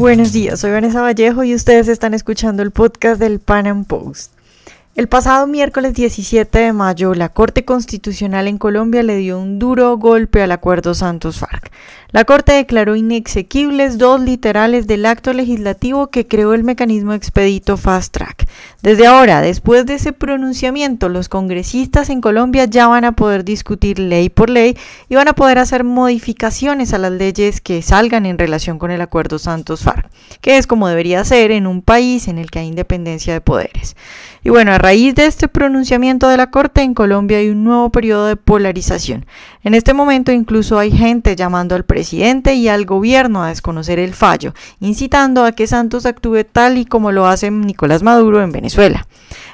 Buenos días, soy Vanessa Vallejo y ustedes están escuchando el podcast del Pan Am Post. El pasado miércoles 17 de mayo, la Corte Constitucional en Colombia le dio un duro golpe al acuerdo Santos-FARC. La Corte declaró inexequibles dos literales del acto legislativo que creó el mecanismo expedito Fast Track. Desde ahora, después de ese pronunciamiento, los congresistas en Colombia ya van a poder discutir ley por ley y van a poder hacer modificaciones a las leyes que salgan en relación con el acuerdo Santos-FARC, que es como debería ser en un país en el que hay independencia de poderes. Y bueno, a de este pronunciamiento de la Corte, en Colombia hay un nuevo periodo de polarización. En este momento incluso hay gente llamando al presidente y al gobierno a desconocer el fallo, incitando a que Santos actúe tal y como lo hace Nicolás Maduro en Venezuela.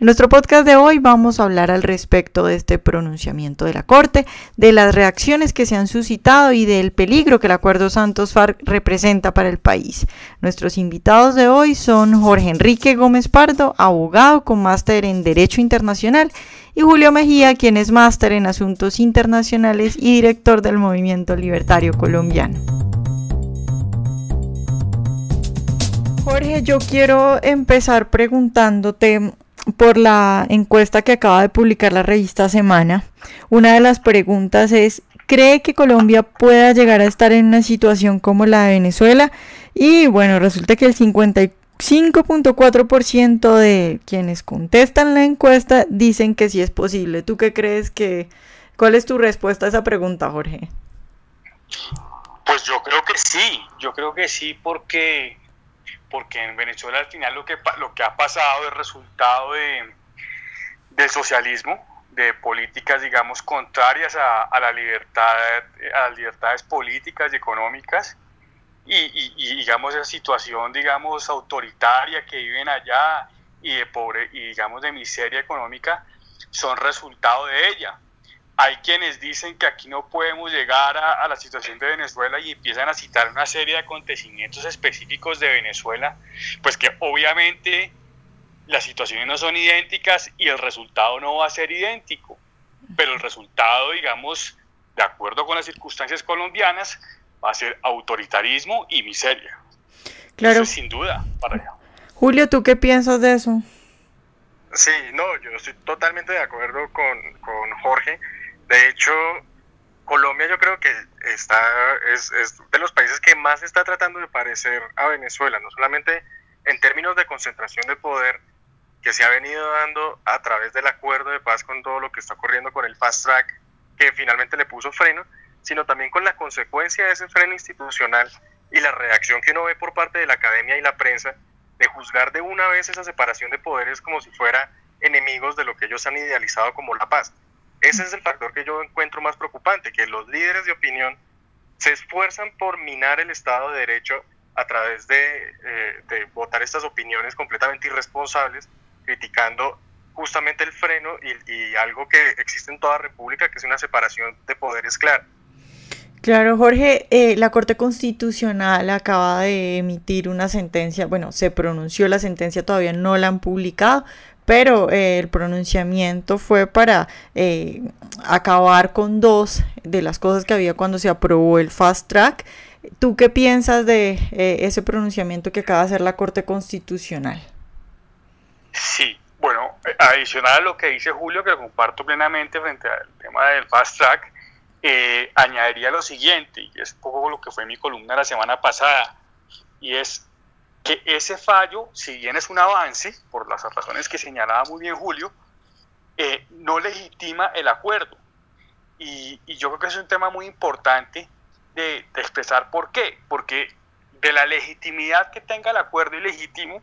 En nuestro podcast de hoy vamos a hablar al respecto de este pronunciamiento de la Corte, de las reacciones que se han suscitado y del peligro que el acuerdo Santos-FARC representa para el país. Nuestros invitados de hoy son Jorge Enrique Gómez Pardo, abogado con máster en Derecho Internacional, y Julio Mejía, quien es máster en Asuntos Internacionales y director del Movimiento Libertario Colombiano. Jorge, yo quiero empezar preguntándote por la encuesta que acaba de publicar la revista Semana. Una de las preguntas es, ¿cree que Colombia pueda llegar a estar en una situación como la de Venezuela? Y bueno, resulta que el 55.4% de quienes contestan la encuesta dicen que sí es posible. ¿Tú qué crees que... ¿Cuál es tu respuesta a esa pregunta, Jorge? Pues yo creo que sí, yo creo que sí porque porque en Venezuela al final lo que, lo que ha pasado es resultado de, del socialismo, de políticas, digamos, contrarias a, la libertad, a las libertades políticas y económicas, y, digamos, esa situación, digamos, autoritaria que viven allá y de pobre, y digamos, de miseria económica, son resultado de ella hay quienes dicen que aquí no podemos llegar a, la situación de Venezuela y empiezan a citar una serie de acontecimientos específicos de Venezuela, pues que obviamente las situaciones no son idénticas y el resultado no va a ser idéntico, pero el resultado, digamos, de acuerdo con las circunstancias colombianas, va a ser autoritarismo y miseria. Claro. Eso sin duda para allá. Julio, ¿tú qué piensas de eso? Sí, no, yo estoy totalmente de acuerdo con, con Jorge. De hecho, Colombia yo creo que está es, de los países que más está tratando de parecer a Venezuela, no solamente en términos de concentración de poder que se ha venido dando a través del acuerdo de paz con todo lo que está ocurriendo con el fast track, que finalmente le puso freno, sino también con la consecuencia de ese freno institucional y la reacción que uno ve por parte de la academia y la prensa de juzgar de una vez esa separación de poderes como si fuera enemigos de lo que ellos han idealizado como la paz. Ese es el factor que yo encuentro más preocupante, que los líderes de opinión se esfuerzan por minar el Estado de Derecho a través de, eh, votar estas opiniones completamente irresponsables, criticando justamente el freno y, algo que existe en toda república, que es una separación de poderes clara. Claro, Jorge, eh, la Corte Constitucional acaba de emitir una sentencia, bueno, se pronunció la sentencia, todavía no la han publicado, pero eh, el pronunciamiento fue para eh, acabar con dos de las cosas que había cuando se aprobó el fast track. ¿Tú qué piensas de eh, ese pronunciamiento que acaba de hacer la Corte Constitucional? Sí, bueno, adicional a lo que dice Julio, que comparto plenamente frente al tema del fast track, añadiría lo siguiente, y es poco lo que fue mi columna la semana pasada, y es que ese fallo, si bien es un avance, por las razones que señalaba muy bien Julio, eh, no legitima el acuerdo. Y, yo creo que es un tema muy importante de, expresar por qué. Porque de la legitimidad que tenga el acuerdo ilegítimo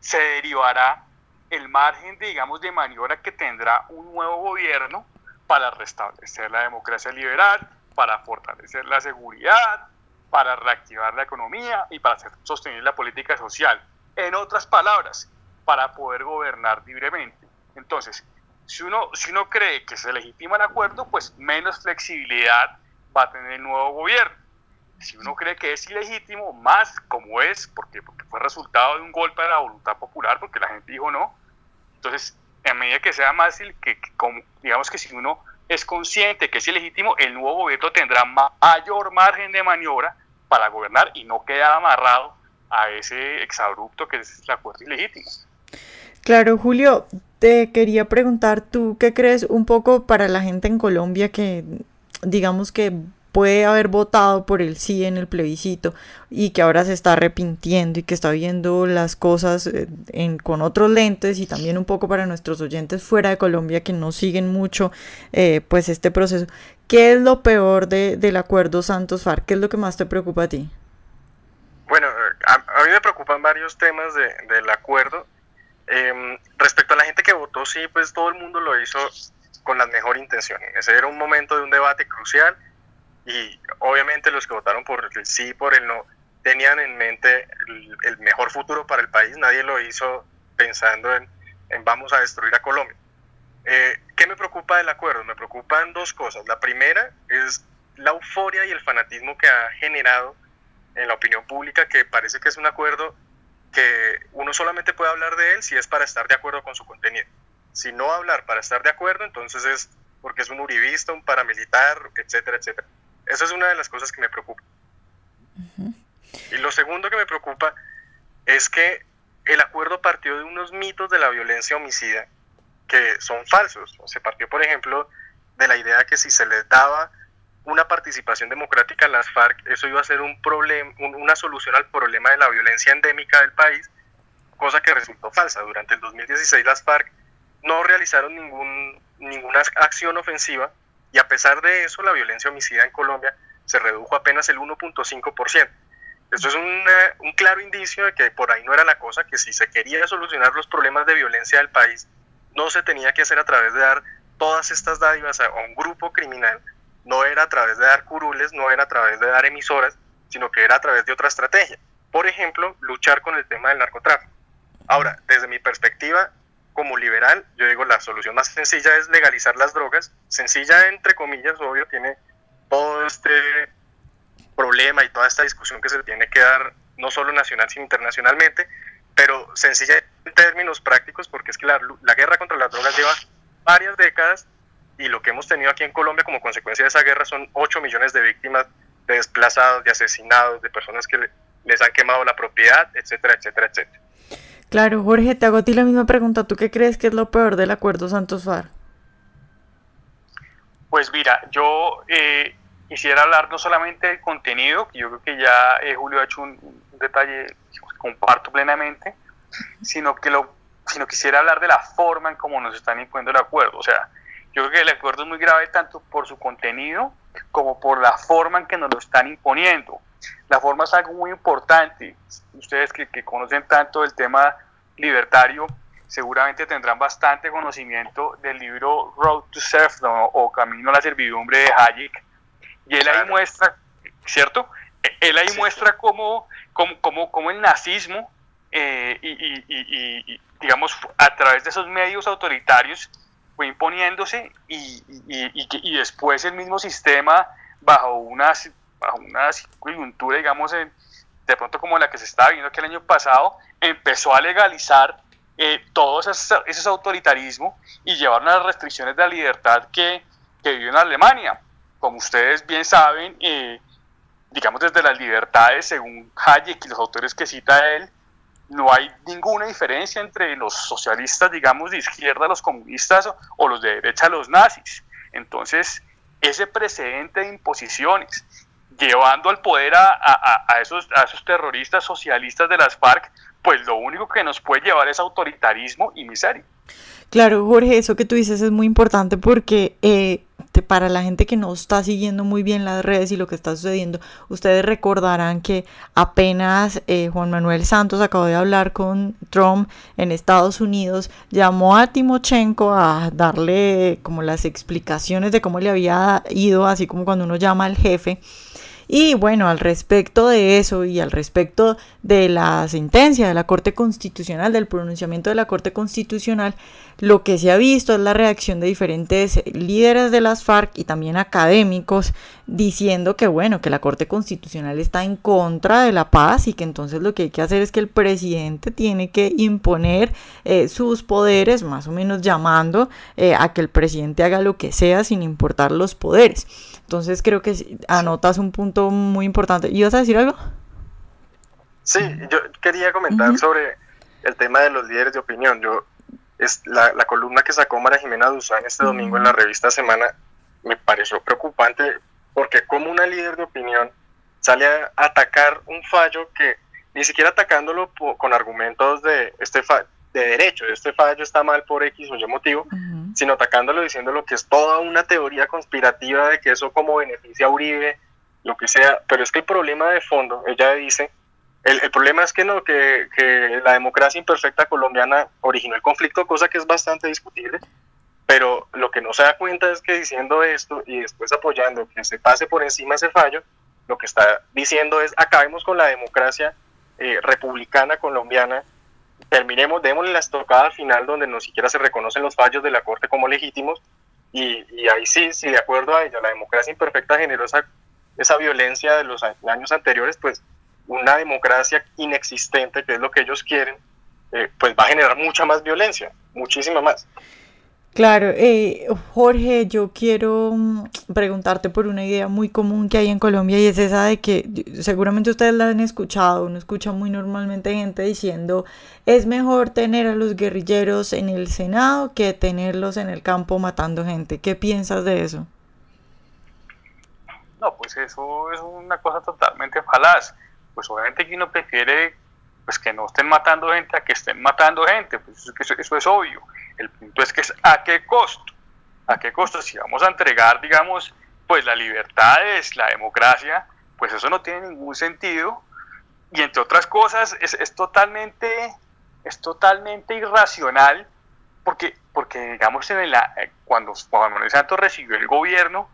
se derivará el margen, digamos, de maniobra que tendrá un nuevo gobierno para restablecer la democracia liberal, para fortalecer la seguridad, para reactivar la economía y para sostener la política social. En otras palabras, para poder gobernar libremente. Entonces, si uno, si uno cree que se legitima el acuerdo, pues menos flexibilidad va a tener el nuevo gobierno. Si uno cree que es ilegítimo, más como es, porque, porque fue resultado de un golpe de la voluntad popular, porque la gente dijo no, entonces, en medida que sea más fácil, que, como, digamos que si uno es consciente que es ilegítimo, el nuevo gobierno tendrá mayor margen de maniobra para gobernar y no queda amarrado a ese exabrupto que es el acuerdo ilegítimo. Claro, Julio, te quería preguntar, ¿tú qué crees un poco para la gente en Colombia que digamos que puede haber votado por el sí en el plebiscito y que ahora se está arrepintiendo y que está viendo las cosas eh, en, con otros lentes y también un poco para nuestros oyentes fuera de Colombia que no siguen mucho eh, pues este proceso. ¿Qué es lo peor de, del acuerdo Santos FARC? ¿Qué es lo que más te preocupa a ti? Bueno, a, a mí me preocupan varios temas de, del acuerdo. Eh, respecto a la gente que votó sí, pues todo el mundo lo hizo con la mejor intención. Ese era un momento de un debate crucial y obviamente los que votaron por el sí, por el no, tenían en mente el, mejor futuro para el país. Nadie lo hizo pensando en, en vamos a destruir a Colombia. Eh, ¿Qué me preocupa del acuerdo? Me preocupan dos cosas. La primera es la euforia y el fanatismo que ha generado en la opinión pública, que parece que es un acuerdo que uno solamente puede hablar de él si es para estar de acuerdo con su contenido. Si no hablar para estar de acuerdo, entonces es porque es un uribista, un paramilitar, etcétera, etcétera. Esa es una de las cosas que me preocupa. Y lo segundo que me preocupa es que el acuerdo partió de unos mitos de la violencia homicida que son falsos. Se partió, por ejemplo, de la idea que si se les daba una participación democrática en las FARC, eso iba a ser un problema, una solución al problema de la violencia endémica del país, cosa que resultó falsa. Durante el 2016 las FARC no realizaron ningún, ninguna acción ofensiva y a pesar de eso la violencia homicida en Colombia se redujo apenas el 1.5%. Esto es un, claro indicio de que por ahí no era la cosa, que si se quería solucionar los problemas de violencia del país, no se tenía que hacer a través de dar todas estas dádivas a, un grupo criminal, no era a través de dar curules, no era a través de dar emisoras, sino que era a través de otra estrategia. Por ejemplo, luchar con el tema del narcotráfico. Ahora, desde mi perspectiva, como liberal, yo digo la solución más sencilla es legalizar las drogas. Sencilla, entre comillas, obvio, tiene todo este problema y toda esta discusión que se tiene que dar, no solo nacional, sino internacionalmente, pero sencilla en términos prácticos, porque es que la, guerra contra las drogas lleva varias décadas y lo que hemos tenido aquí en Colombia como consecuencia de esa guerra son 8 millones de víctimas, de desplazados, de asesinados, de personas que les han quemado la propiedad, etcétera, etcétera, etcétera. Claro, Jorge, te hago a ti la misma pregunta. ¿Tú qué crees que es lo peor del acuerdo Santos FAR? Pues mira, yo eh, quisiera hablar no solamente del contenido, que yo creo que ya eh, Julio ha hecho un, detalle comparto plenamente, sino que lo, sino quisiera hablar de la forma en cómo nos están imponiendo el acuerdo. O sea, yo creo que el acuerdo es muy grave tanto por su contenido como por la forma en que nos lo están imponiendo. La forma es algo muy importante. Ustedes que, que conocen tanto el tema libertario, seguramente tendrán bastante conocimiento del libro Road to Serfdom o Camino a la Servidumbre de Hayek. Y él ahí muestra, ¿cierto? Él ahí muestra cómo como, como, el nazismo eh, y, digamos, a través de esos medios autoritarios fue imponiéndose y, y, después el mismo sistema, bajo una, bajo una coyuntura, digamos, de pronto como la que se estaba viendo aquel año pasado, empezó a legalizar eh, todo ese, ese, autoritarismo y llevar unas restricciones de la libertad que, que vivió en Alemania. Como ustedes bien saben, eh, digamos desde las libertades, según Hayek y los autores que cita él, no hay ninguna diferencia entre los socialistas, digamos, de izquierda, los comunistas o, los de derecha, los nazis. Entonces, ese precedente de imposiciones, llevando al poder a, esos, a esos terroristas socialistas de las FARC, pues lo único que nos puede llevar es autoritarismo y miseria. Claro, Jorge, eso que tú dices es muy importante porque eh, para la gente que no está siguiendo muy bien las redes y lo que está sucediendo, ustedes recordarán que apenas eh, Juan Manuel Santos acabó de hablar con Trump en Estados Unidos, llamó a Timochenko a darle como las explicaciones de cómo le había ido, así como cuando uno llama al jefe. Y bueno, al respecto de eso y al respecto de la sentencia de la Corte Constitucional, del pronunciamiento de la Corte Constitucional, lo que se ha visto es la reacción de diferentes líderes de las FARC y también académicos diciendo que bueno, que la Corte Constitucional está en contra de la paz y que entonces lo que hay que hacer es que el presidente tiene que imponer eh, sus poderes, más o menos llamando eh, a que el presidente haga lo que sea sin importar los poderes. Entonces creo que anotas un punto muy importante. ¿Ibas a decir algo? Sí, yo quería comentar sobre el tema de los líderes de opinión. Yo es la, columna que sacó María Jimena Duzán este domingo en la revista Semana me pareció preocupante porque como una líder de opinión sale a atacar un fallo que ni siquiera atacándolo con argumentos de este de derecho, este fallo está mal por X o Y motivo, sino atacándolo diciéndolo que es toda una teoría conspirativa de que eso como beneficia a Uribe, lo que sea, pero es que el problema de fondo, ella dice, el, el problema es que no, que, que, la democracia imperfecta colombiana originó el conflicto, cosa que es bastante discutible, pero lo que no se da cuenta es que diciendo esto y después apoyando que se pase por encima ese fallo, lo que está diciendo es acabemos con la democracia eh, republicana colombiana, terminemos, démosle la estocada final donde no siquiera se reconocen los fallos de la Corte como legítimos y, ahí sí, si de acuerdo a ella la democracia imperfecta generó esa, esa violencia de los años anteriores, pues una democracia inexistente, que es lo que ellos quieren, eh, pues va a generar mucha más violencia, muchísima más. Claro, eh, Jorge, yo quiero mm, preguntarte por una idea muy común que hay en Colombia y es esa de que seguramente ustedes la han escuchado, uno escucha muy normalmente gente diciendo es mejor tener a los guerrilleros en el Senado que tenerlos en el campo matando gente. ¿Qué piensas de eso? No, pues eso es una cosa totalmente falaz pues obviamente que uno prefiere pues que no estén matando gente a que estén matando gente, pues eso, eso es obvio. El punto es que es a qué costo, a qué costo, si vamos a entregar, digamos, pues la libertad es la democracia, pues eso no tiene ningún sentido y entre otras cosas es, es totalmente es totalmente irracional porque porque digamos en la, eh, cuando Juan Manuel Santos recibió el gobierno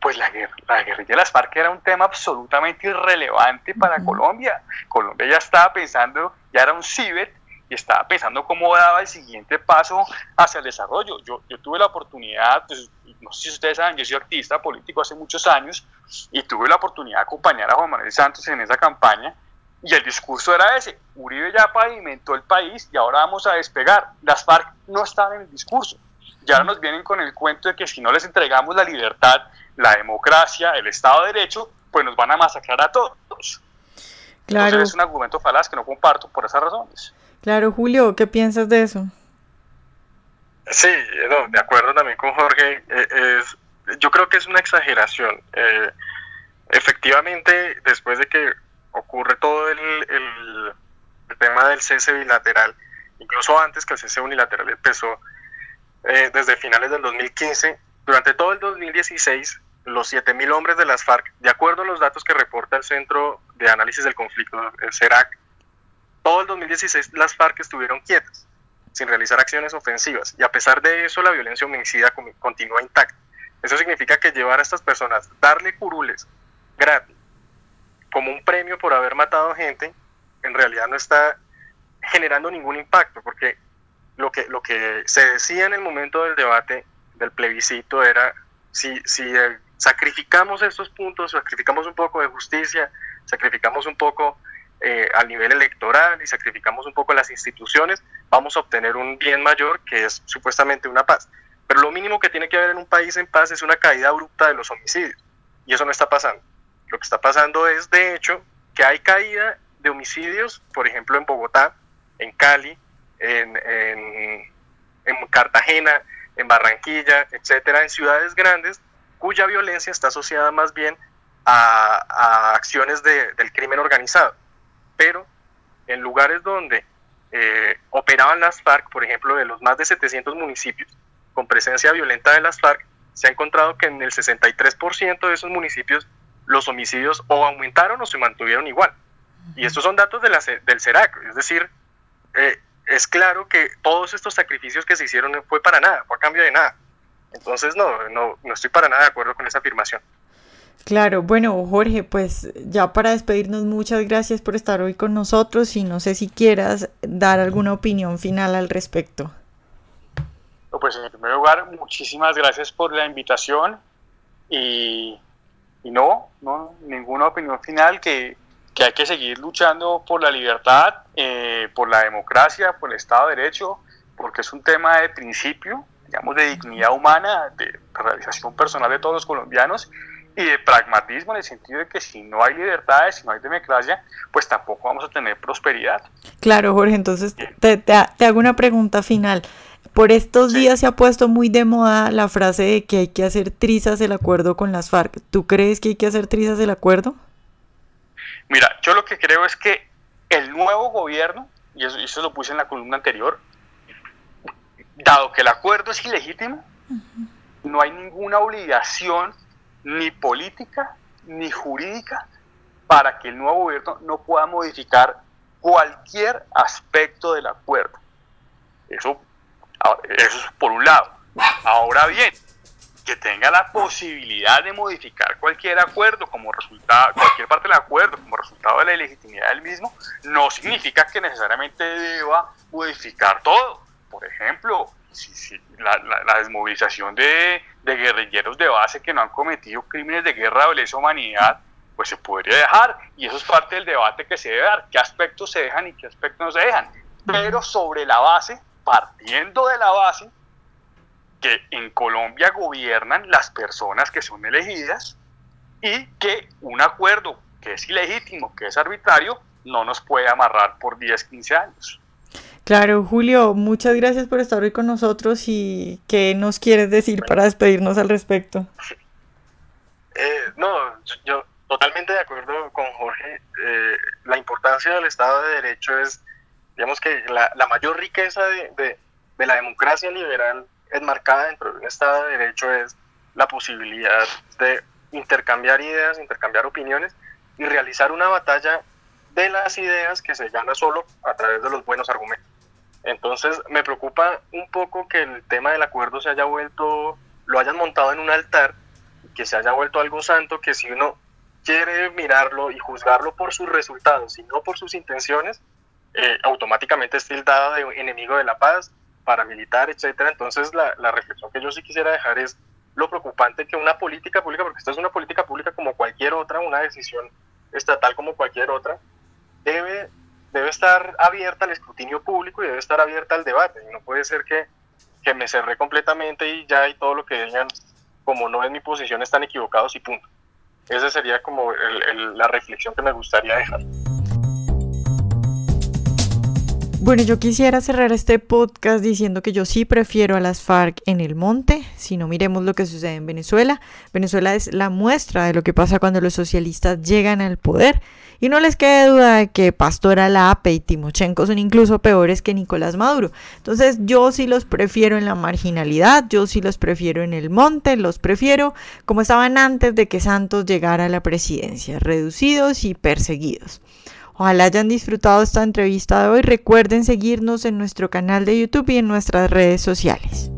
pues la, la guerrilla de las FARC era un tema absolutamente irrelevante para Colombia. Colombia ya estaba pensando, ya era un cibet y estaba pensando cómo daba el siguiente paso hacia el desarrollo. Yo, yo tuve la oportunidad, pues, no sé si ustedes saben, yo soy activista político hace muchos años y tuve la oportunidad de acompañar a Juan Manuel Santos en esa campaña y el discurso era ese, Uribe ya pavimentó el país y ahora vamos a despegar. Las FARC no estaban en el discurso. Ya nos vienen con el cuento de que si no les entregamos la libertad, la democracia, el Estado de Derecho, pues nos van a masacrar a todos. Claro. Entonces es un argumento falaz que no comparto por esas razones. Claro, Julio, ¿qué piensas de eso? Sí, no, de acuerdo también con Jorge. Eh, es, yo creo que es una exageración. Eh, efectivamente, después de que ocurre todo el, el, tema del cese bilateral, incluso antes que el cese unilateral empezó, eh, desde finales del 2015, durante todo el 2016 los 7.000 hombres de las FARC, de acuerdo a los datos que reporta el Centro de Análisis del Conflicto, el CERAC, todo el 2016 las FARC estuvieron quietas, sin realizar acciones ofensivas, y a pesar de eso la violencia homicida continúa intacta. Eso significa que llevar a estas personas, darle curules gratis, como un premio por haber matado gente, en realidad no está generando ningún impacto, porque lo que, lo que se decía en el momento del debate, del plebiscito, era si, si eh, sacrificamos estos puntos, sacrificamos un poco de justicia, sacrificamos un poco eh, al nivel electoral y sacrificamos un poco las instituciones, vamos a obtener un bien mayor que es supuestamente una paz. Pero lo mínimo que tiene que haber en un país en paz es una caída abrupta de los homicidios. Y eso no está pasando. Lo que está pasando es, de hecho, que hay caída de homicidios, por ejemplo, en Bogotá, en Cali, en, en, en Cartagena, en Barranquilla, etcétera, en ciudades grandes, cuya violencia está asociada más bien a, acciones del crimen organizado. Pero en lugares donde eh, operaban las FARC, por ejemplo, de los más de 700 municipios con presencia violenta de las FARC, se ha encontrado que en el 63% de esos municipios los homicidios o aumentaron o se mantuvieron igual. Y estos son datos de la, del CERAC, es decir, eh, es claro que todos estos sacrificios que se hicieron fue para nada, fue a cambio de nada. Entonces, no, no, no estoy para nada de acuerdo con esa afirmación. Claro, bueno, Jorge, pues ya para despedirnos, muchas gracias por estar hoy con nosotros y no sé si quieras dar alguna opinión final al respecto. Pues en primer lugar, muchísimas gracias por la invitación y, no, no, ninguna opinión final que que hay que seguir luchando por la libertad, eh, por la democracia, por el Estado de Derecho, porque es un tema de principio, digamos, de dignidad humana, de realización personal de todos los colombianos, y de pragmatismo en el sentido de que si no hay libertades, si no hay democracia, pues tampoco vamos a tener prosperidad. Claro, Jorge, entonces te, te, hago una pregunta final. Por estos días se ha puesto muy de moda la frase de que hay que hacer trizas el acuerdo con las FARC. ¿Tú crees que hay que hacer trizas el acuerdo? Mira, yo lo que creo es que el nuevo gobierno, y eso, eso lo puse en la columna anterior, dado que el acuerdo es ilegítimo, no hay ninguna obligación ni política ni jurídica para que el nuevo gobierno no pueda modificar cualquier aspecto del acuerdo. Eso, eso es por un lado. Ahora bien, que tenga la posibilidad de modificar cualquier acuerdo como resultado, cualquier parte del acuerdo como resultado de la ilegitimidad del mismo, no significa que necesariamente deba modificar todo. Por ejemplo, si, la, desmovilización de, guerrilleros de base que no han cometido crímenes de guerra o lesa humanidad, pues se podría dejar. Y eso es parte del debate que se debe dar, qué aspectos se dejan y qué aspectos no se dejan. Pero sobre la base, partiendo de la base, que en Colombia gobiernan las personas que son elegidas y que un acuerdo que es ilegítimo, que es arbitrario, no nos puede amarrar por 10, 15 años. Claro, Julio, muchas gracias por estar hoy con nosotros y qué nos quieres decir para despedirnos al respecto. Eh, no, yo totalmente de acuerdo con Jorge. Eh, la importancia del Estado de Derecho es, digamos que la, mayor riqueza de, la democracia liberal enmarcada dentro de un Estado de Derecho es la posibilidad de intercambiar ideas, intercambiar opiniones y realizar una batalla de las ideas que se gana solo a través de los buenos argumentos. Entonces me preocupa un poco que el tema del acuerdo se haya vuelto, lo hayan montado en un altar, que se haya vuelto algo santo, que si uno quiere mirarlo y juzgarlo por sus resultados y no por sus intenciones, eh, automáticamente es tildado de enemigo de la paz, paramilitar, etcétera. Entonces la, la reflexión que yo sí quisiera dejar es lo preocupante que una política pública, porque esta es una política pública como cualquier otra, una decisión estatal como cualquier otra, debe debe estar abierta al escrutinio público y debe estar abierta al debate. No puede ser que, que me cerré completamente y ya y todo lo que digan, como no es mi posición, están equivocados y punto. Esa sería como la reflexión que me gustaría dejar. Bueno, yo quisiera cerrar este podcast diciendo que yo sí prefiero a las FARC en el monte. Si no miremos lo que sucede en Venezuela, Venezuela es la muestra de lo que pasa cuando los socialistas llegan al poder. Y no les quede duda de que Pastora Lape y Timochenko son incluso peores que Nicolás Maduro. Entonces yo sí los prefiero en la marginalidad, yo sí los prefiero en el monte, los prefiero como estaban antes de que Santos llegara a la presidencia, reducidos y perseguidos. Ojalá hayan disfrutado esta entrevista de hoy. Recuerden seguirnos en nuestro canal de YouTube y en nuestras redes sociales.